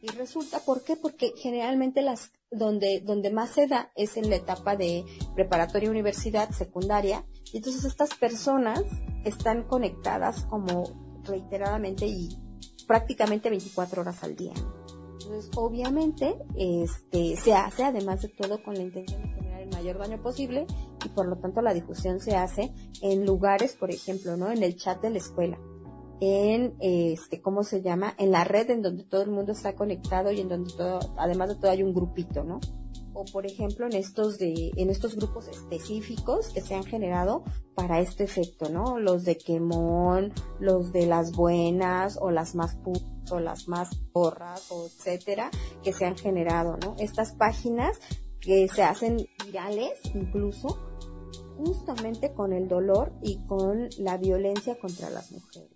Y resulta, ¿por qué? Porque generalmente las, donde, donde más se da es en la etapa de preparatoria, universidad, secundaria, y entonces estas personas están conectadas como reiteradamente y prácticamente 24 horas al día. Entonces, obviamente, este, se hace además de todo con la intención de el mayor daño posible y por lo tanto la difusión se hace en lugares, por ejemplo, ¿no? En el chat de la escuela, en, este, ¿cómo se llama? En la red en donde todo el mundo está conectado y en donde todo, además de todo hay un grupito, ¿no? o por ejemplo en estos de en estos grupos específicos que se han generado para este efecto, ¿no? Los de quemón, los de las buenas o las más putas o las más porras o etcétera que se han generado, ¿no? Estas páginas que se hacen virales incluso justamente con el dolor y con la violencia contra las mujeres.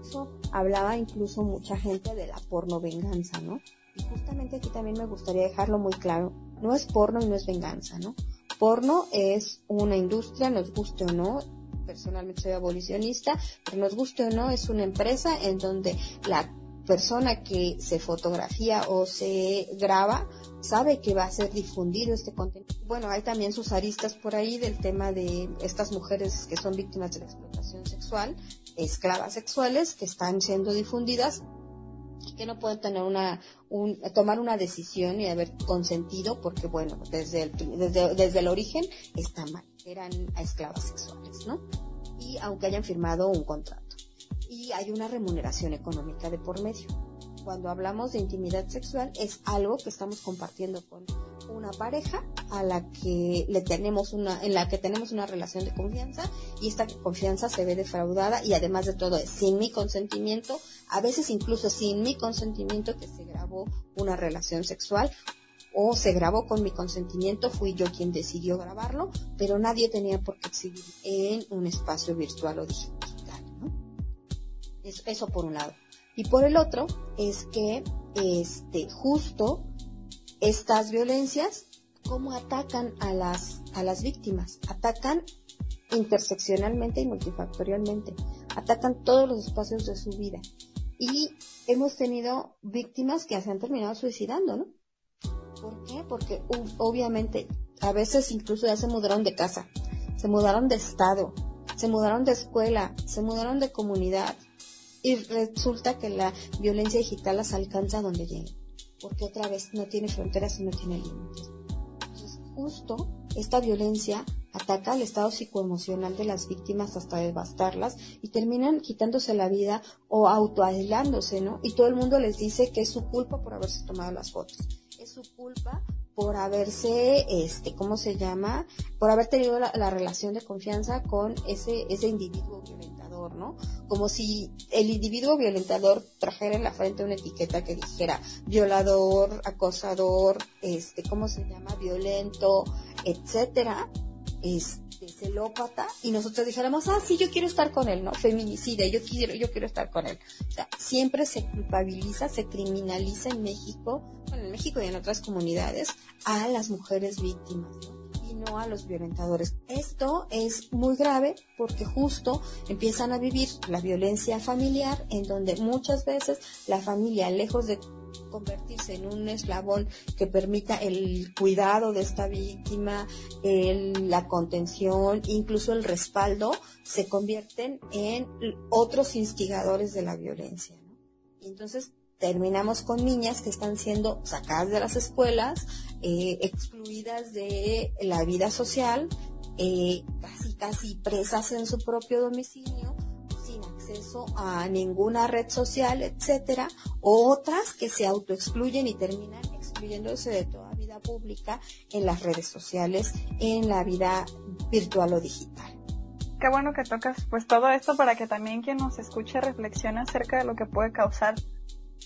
Eso hablaba incluso mucha gente de la porno venganza, ¿no? Y justamente aquí también me gustaría dejarlo muy claro no es porno y no es venganza, ¿no? Porno es una industria, nos guste o no, personalmente soy abolicionista, pero nos guste o no, es una empresa en donde la persona que se fotografía o se graba sabe que va a ser difundido este contenido. Bueno, hay también sus aristas por ahí del tema de estas mujeres que son víctimas de la explotación sexual, esclavas sexuales que están siendo difundidas que no pueden tener una, un, tomar una decisión y haber consentido porque, bueno, desde el, desde, desde el origen está mal. Eran esclavas sexuales, ¿no? Y aunque hayan firmado un contrato. Y hay una remuneración económica de por medio. Cuando hablamos de intimidad sexual es algo que estamos compartiendo con una pareja a la que le tenemos una, en la que tenemos una relación de confianza y esta confianza se ve defraudada y además de todo es sin mi consentimiento, a veces incluso sin mi consentimiento que se grabó una relación sexual o se grabó con mi consentimiento, fui yo quien decidió grabarlo, pero nadie tenía por qué exhibir en un espacio virtual o digital. Eso por un lado. Y por el otro es que, este, justo estas violencias, ¿cómo atacan a las, a las víctimas? Atacan interseccionalmente y multifactorialmente. Atacan todos los espacios de su vida. Y hemos tenido víctimas que se han terminado suicidando, ¿no? ¿Por qué? Porque obviamente a veces incluso ya se mudaron de casa, se mudaron de estado, se mudaron de escuela, se mudaron de comunidad y resulta que la violencia digital las alcanza donde lleguen, porque otra vez no tiene fronteras y no tiene límites. Entonces, justo esta violencia ataca al estado psicoemocional de las víctimas hasta devastarlas y terminan quitándose la vida o autoaislándose, ¿no? Y todo el mundo les dice que es su culpa por haberse tomado las fotos es su culpa por haberse, este, ¿cómo se llama? Por haber tenido la, relación de confianza con ese, ese individuo Como si el individuo violentador trajera en la frente una etiqueta que dijera violador, acosador, este, ¿cómo se llama? Violento, etcétera. Este, celópata y nosotros dijéramos, ah, sí, yo quiero estar con él, ¿no? Feminicida, yo quiero, yo quiero estar con él. O sea, siempre se culpabiliza, se criminaliza en México, bueno, en México y en otras comunidades, a las mujeres víctimas, No a los violentadores. Esto es muy grave porque justo empiezan a vivir la violencia familiar en donde muchas veces la familia, lejos de convertirse en un eslabón que permita el cuidado de esta víctima, la contención, incluso el respaldo, se convierten en otros instigadores de la violencia. Entonces terminamos con niñas que están siendo sacadas de las escuelas, eh, excluidas de la vida social, eh, casi casi presas en su propio domicilio acceso a ninguna red social, etcétera, otras que se autoexcluyen y terminan excluyéndose de toda vida pública en las redes sociales, en la vida virtual o digital. Qué bueno que tocas pues todo esto para que también quien nos escuche reflexione acerca de lo que puede causar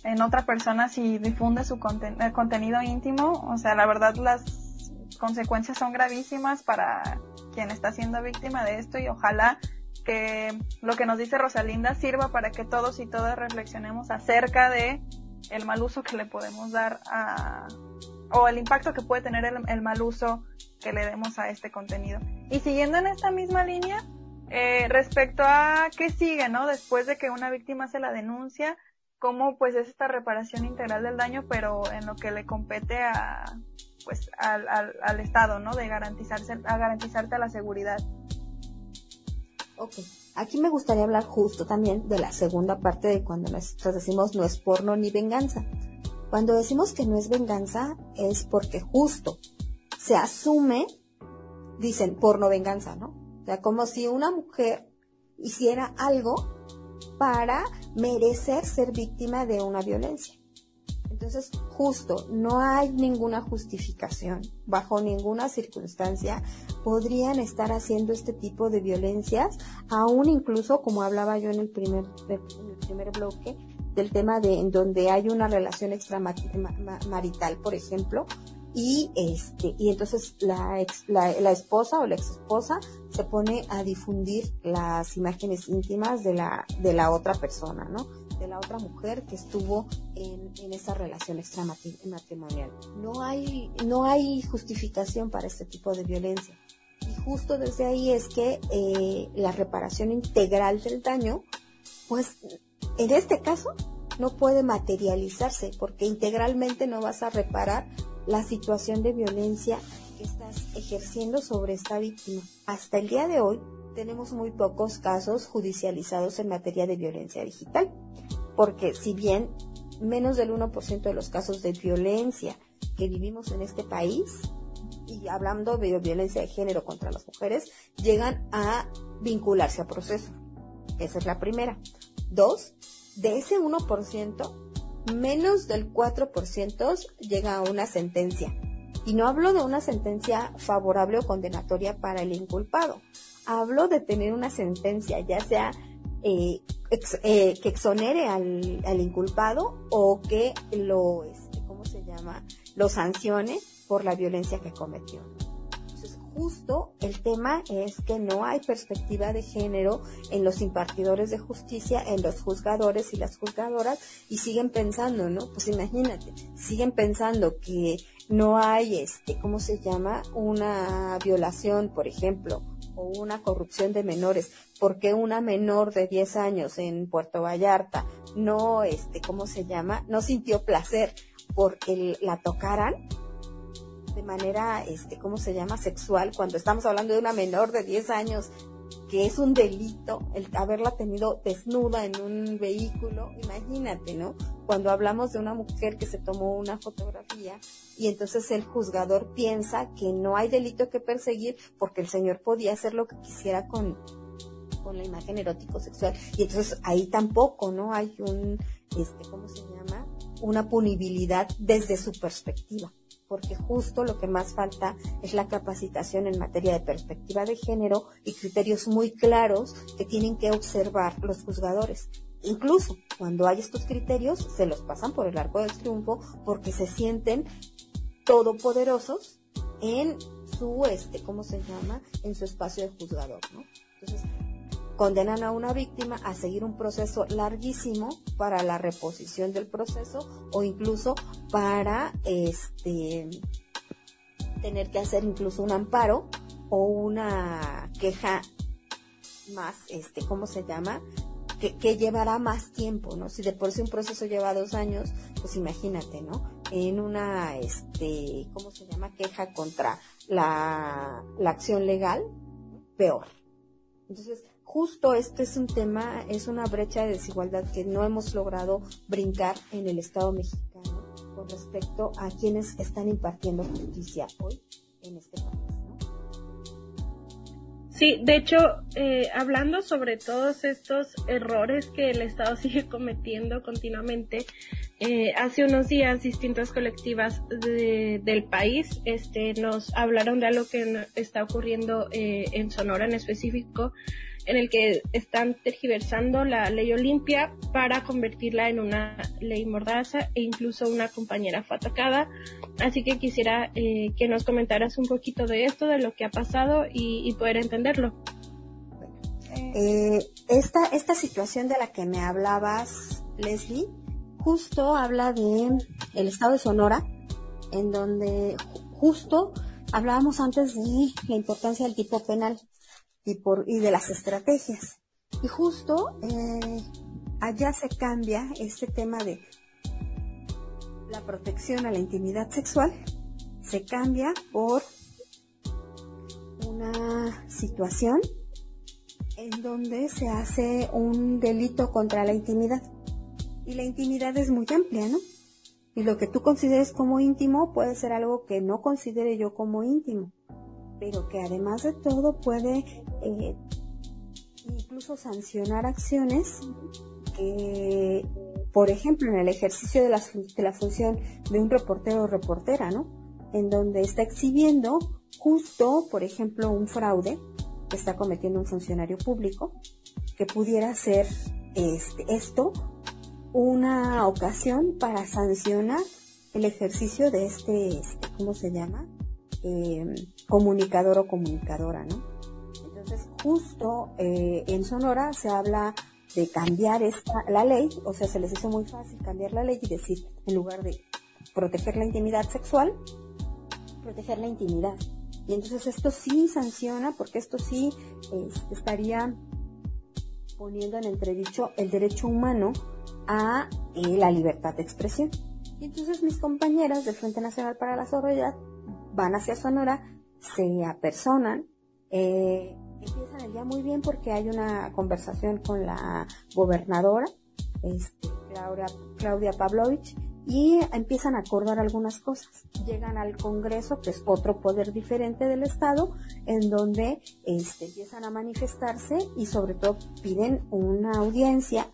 en otra persona si difunde su eh, contenido íntimo. O sea, la verdad las consecuencias son gravísimas para quien está siendo víctima de esto y ojalá que lo que nos dice Rosalinda sirva para que todos y todas reflexionemos acerca de el mal uso que le podemos dar a, o el impacto que puede tener el, mal uso que le demos a este contenido. Y siguiendo en esta misma línea, eh, respecto a qué sigue, ¿no? Después de que una víctima se la denuncia, cómo pues es esta reparación integral del daño, pero en lo que le compete a, pues al, al, al Estado, ¿no? De garantizarse, a garantizarte la seguridad. Ok, aquí me gustaría hablar justo también de la segunda parte de cuando nosotros decimos no es porno ni venganza. Cuando decimos que no es venganza es porque justo se asume, dicen porno venganza, ¿no? O sea, como si una mujer hiciera algo para merecer ser víctima de una violencia. Entonces, justo, no hay ninguna justificación, bajo ninguna circunstancia podrían estar haciendo este tipo de violencias, aún incluso, como hablaba yo en el primer, en el primer bloque, del tema de en donde hay una relación extramarital, por ejemplo, y este y entonces la, la, la, esposa o la ex esposa se pone a difundir las imágenes íntimas de la de la otra persona no de la otra mujer que estuvo en, en esa relación extramatrimonial. No hay, no hay justificación para este tipo de violencia. Y justo desde ahí es que eh, la reparación integral del daño, pues en este caso no puede materializarse porque integralmente no vas a reparar la situación de violencia que estás ejerciendo sobre esta víctima. Hasta el día de hoy tenemos muy pocos casos judicializados en materia de violencia digital porque si bien menos del 1% de los casos de violencia que vivimos en este país, y hablando de violencia de género contra las mujeres, llegan a vincularse a proceso. Esa es la primera. Dos, de ese 1%, menos del 4% llega a una sentencia. Y no hablo de una sentencia favorable o condenatoria para el inculpado. Hablo de tener una sentencia, ya sea eh, eh, que exonere al, al, inculpado o que lo, este, ¿cómo se llama? Lo sancione por la violencia que cometió justo el tema es que no hay perspectiva de género en los impartidores de justicia, en los juzgadores y las juzgadoras, y siguen pensando, ¿no? Pues imagínate, siguen pensando que no hay, este, ¿cómo se llama? Una violación, por ejemplo, o una corrupción de menores, porque una menor de 10 años en Puerto Vallarta no, este, ¿cómo se llama? No sintió placer porque la tocaran, de manera, este, ¿cómo se llama? Sexual, cuando estamos hablando de una menor de 10 años, que es un delito el haberla tenido desnuda en un vehículo, imagínate, ¿no? Cuando hablamos de una mujer que se tomó una fotografía y entonces el juzgador piensa que no hay delito que perseguir porque el señor podía hacer lo que quisiera con, con la imagen erótico sexual y entonces ahí tampoco, ¿no? Hay un, este, ¿cómo se llama? Una punibilidad desde su perspectiva porque justo lo que más falta es la capacitación en materia de perspectiva de género y criterios muy claros que tienen que observar los juzgadores. Incluso cuando hay estos criterios, se los pasan por el arco del triunfo porque se sienten todopoderosos en su, este, ¿cómo se llama? En su espacio de juzgador, ¿no? Entonces, condenan a una víctima a seguir un proceso larguísimo para la reposición del proceso o incluso para este tener que hacer incluso un amparo o una queja más, este, ¿cómo se llama? Que, llevará más tiempo, ¿no? Si de por sí un proceso lleva dos años, pues imagínate, ¿no? En una, este, ¿cómo se llama? Queja contra la, la acción legal, peor. Entonces, justo este es un tema, es una brecha de desigualdad que no hemos logrado brincar en el Estado mexicano con respecto a quienes están impartiendo justicia hoy en este país. Sí, de hecho, eh, hablando sobre todos estos errores que el Estado [LAUGHS] sigue cometiendo continuamente, eh, hace unos días distintas colectivas del país este, nos hablaron de algo que está ocurriendo eh, en Sonora en específico, en el que están tergiversando la ley Olimpia para convertirla en una ley mordaza e incluso una compañera fue atacada. Así que quisiera eh, que nos comentaras un poquito de esto, de lo que ha pasado y, poder entenderlo. Eh, esta, esta situación de la que me hablabas, Leslie, justo habla de el estado de Sonora, en donde justo hablábamos antes de la importancia del tipo penal y, por, y de las estrategias. Y justo eh, allá se cambia este tema de la protección a la intimidad sexual, se cambia por una situación en donde se hace un delito contra la intimidad. Y la intimidad es muy amplia, ¿no? Y lo que tú consideres como íntimo puede ser algo que no considere yo como íntimo pero que además de todo puede eh, incluso sancionar acciones que, por ejemplo, en el ejercicio de la, función de un reportero o reportera, ¿no? En donde está exhibiendo justo, por ejemplo, un fraude que está cometiendo un funcionario público, que pudiera ser este, esto una ocasión para sancionar el ejercicio de este, este ¿cómo se llama? eh, comunicador o comunicadora, ¿no? Entonces, justo eh, en Sonora se habla de cambiar esta, la ley, o sea, se les hizo muy fácil cambiar la ley y decir, en lugar de proteger la intimidad sexual, proteger la intimidad. Y entonces esto sí sanciona, porque esto sí estaría poniendo en entredicho el derecho humano a eh, la libertad de expresión. Y entonces mis compañeras del Frente Nacional para la Sororidad van hacia Sonora, se apersonan, eh, empiezan el día muy bien porque hay una conversación con la gobernadora, este, Claudia, Claudia Pavlovich, y empiezan a acordar algunas cosas. Llegan al Congreso, que es otro poder diferente del Estado, en donde este, empiezan a manifestarse y sobre todo piden una audiencia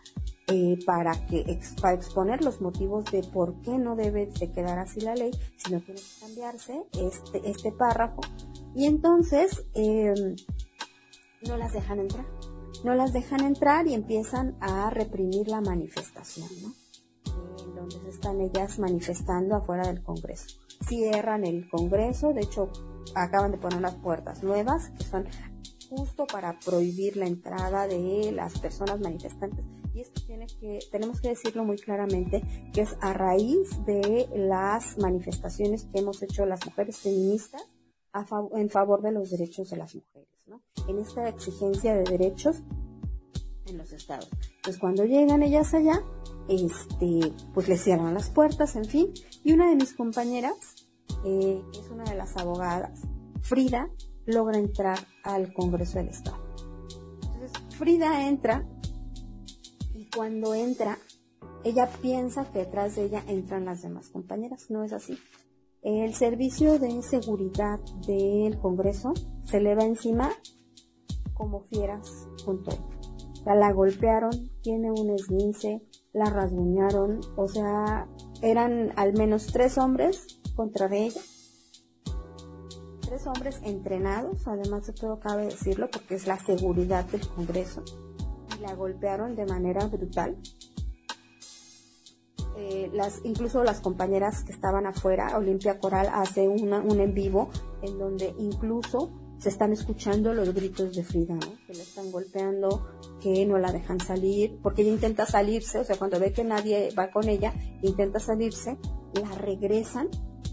eh, para que para exponer los motivos de por qué no debe de quedar así la ley, sino tiene que cambiarse este, este párrafo. Y entonces em, no las dejan entrar. No las dejan entrar y empiezan a reprimir la manifestación, ¿no? Están ellas manifestando afuera del Congreso. Cierran el Congreso, de hecho acaban de poner las puertas nuevas, que son justo para prohibir la entrada de las personas manifestantes y esto tiene que, tenemos que decirlo muy claramente, que es a raíz de las manifestaciones que hemos hecho las mujeres feministas en favor de los derechos de las mujeres, ¿no? En esta exigencia de derechos en los estados. Entonces cuando llegan ellas allá, este, pues les cierran las puertas, en fin, y una de mis compañeras, eh, es una de las abogadas, Frida, logra entrar al Congreso del Estado. Entonces, Frida entra cuando entra, ella piensa que detrás de ella entran las demás compañeras. No es así. El servicio de seguridad del Congreso se le va encima como fieras con todo. la golpearon, tiene un esguince, la rasguñaron, o sea, eran al menos tres hombres contra ella. Tres hombres entrenados, además de todo cabe decirlo, porque es la seguridad del Congreso la golpearon de manera brutal. Eh, las, incluso las compañeras que estaban afuera, Olimpia Coral hace una, un en vivo en donde incluso se están escuchando los gritos de Frida, que la están golpeando, que no la dejan salir, porque ella intenta salirse, o sea, cuando ve que nadie va con ella, intenta salirse, la regresan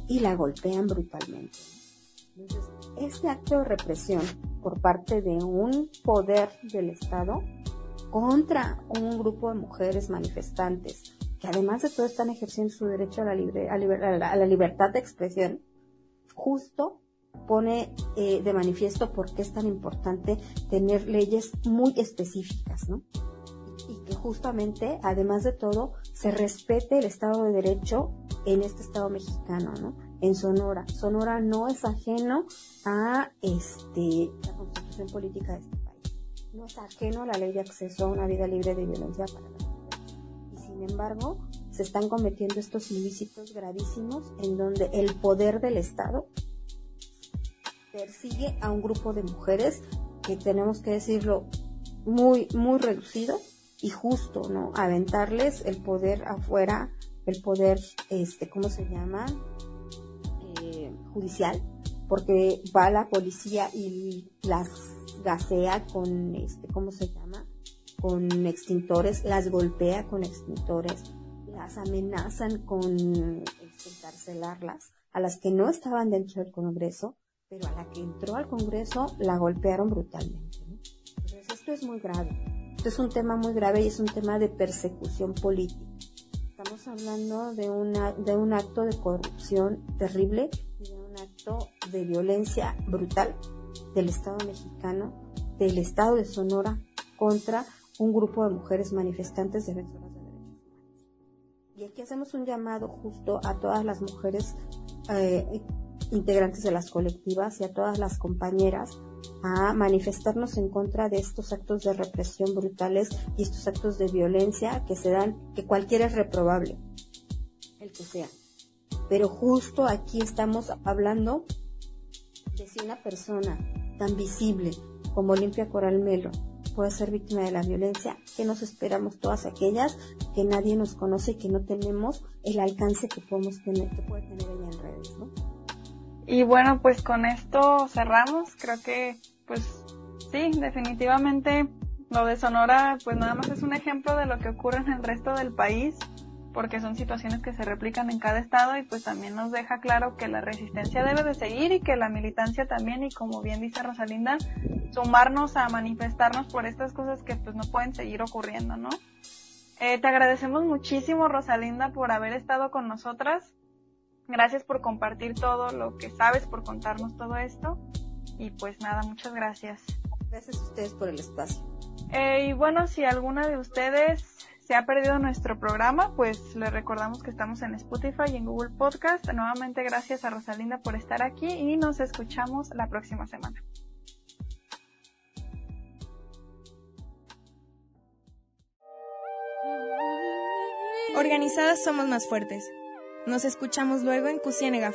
y la golpean brutalmente. Entonces, este acto de represión por parte de un poder del Estado contra un grupo de mujeres manifestantes que además de todo están ejerciendo su derecho a la, a la, libertad de expresión, justo pone eh, de manifiesto por qué es tan importante tener leyes muy específicas, ¿no? Y, que justamente, además de todo, se respete el Estado de Derecho en este Estado mexicano, ¿no? En Sonora. Sonora no es ajeno a este, la constitución política este no es ajeno a la ley de acceso a una vida libre de violencia para las mujeres. Y sin embargo, se están cometiendo estos ilícitos gravísimos en donde el poder del Estado persigue a un grupo de mujeres que tenemos que decirlo muy, muy reducido y justo, ¿no? Aventarles el poder afuera, el poder, este, ¿cómo se llama? Eh, judicial, porque va la policía y las gasea con, este, ¿cómo se llama? Con extintores, las golpea con extintores, las amenazan con este, encarcelarlas, a las que no estaban dentro del Congreso, pero a la que entró al Congreso la golpearon brutalmente. Entonces esto es muy grave. Esto es un tema muy grave y es un tema de persecución política. Estamos hablando de, una, de un acto de corrupción terrible y de un acto de violencia brutal del Estado mexicano, del Estado de Sonora, contra un grupo de mujeres manifestantes defensoras de derechos humanos. Y aquí hacemos un llamado justo a todas las mujeres eh, integrantes de las colectivas y a todas las compañeras a manifestarnos en contra de estos actos de represión brutales y estos actos de violencia que se dan, que cualquiera es reprobable, el que sea. Pero justo aquí estamos hablando de si una persona tan visible como Olimpia Coral Melo puede ser víctima de la violencia, que nos esperamos todas aquellas que nadie nos conoce y que no tenemos el alcance que podemos tener, que puede tener ella en redes, ¿no? Y bueno, pues con esto cerramos. Creo que, pues sí, definitivamente lo de Sonora, pues nada más es un ejemplo de lo que ocurre en el resto del país porque son situaciones que se replican en cada estado y pues también nos deja claro que la resistencia debe de seguir y que la militancia también y como bien dice Rosalinda, sumarnos a manifestarnos por estas cosas que pues no pueden seguir ocurriendo, ¿no? Eh, te agradecemos muchísimo Rosalinda por haber estado con nosotras. Gracias por compartir todo lo que sabes, por contarnos todo esto. Y pues nada, muchas gracias. Gracias a ustedes por el espacio. Eh, y bueno, si alguna de ustedes se ha perdido nuestro programa, pues les recordamos que estamos en Spotify y en Google Podcast. Nuevamente gracias a Rosalinda por estar aquí y nos escuchamos la próxima semana. Organizadas somos más fuertes. Nos escuchamos luego en Cusienega.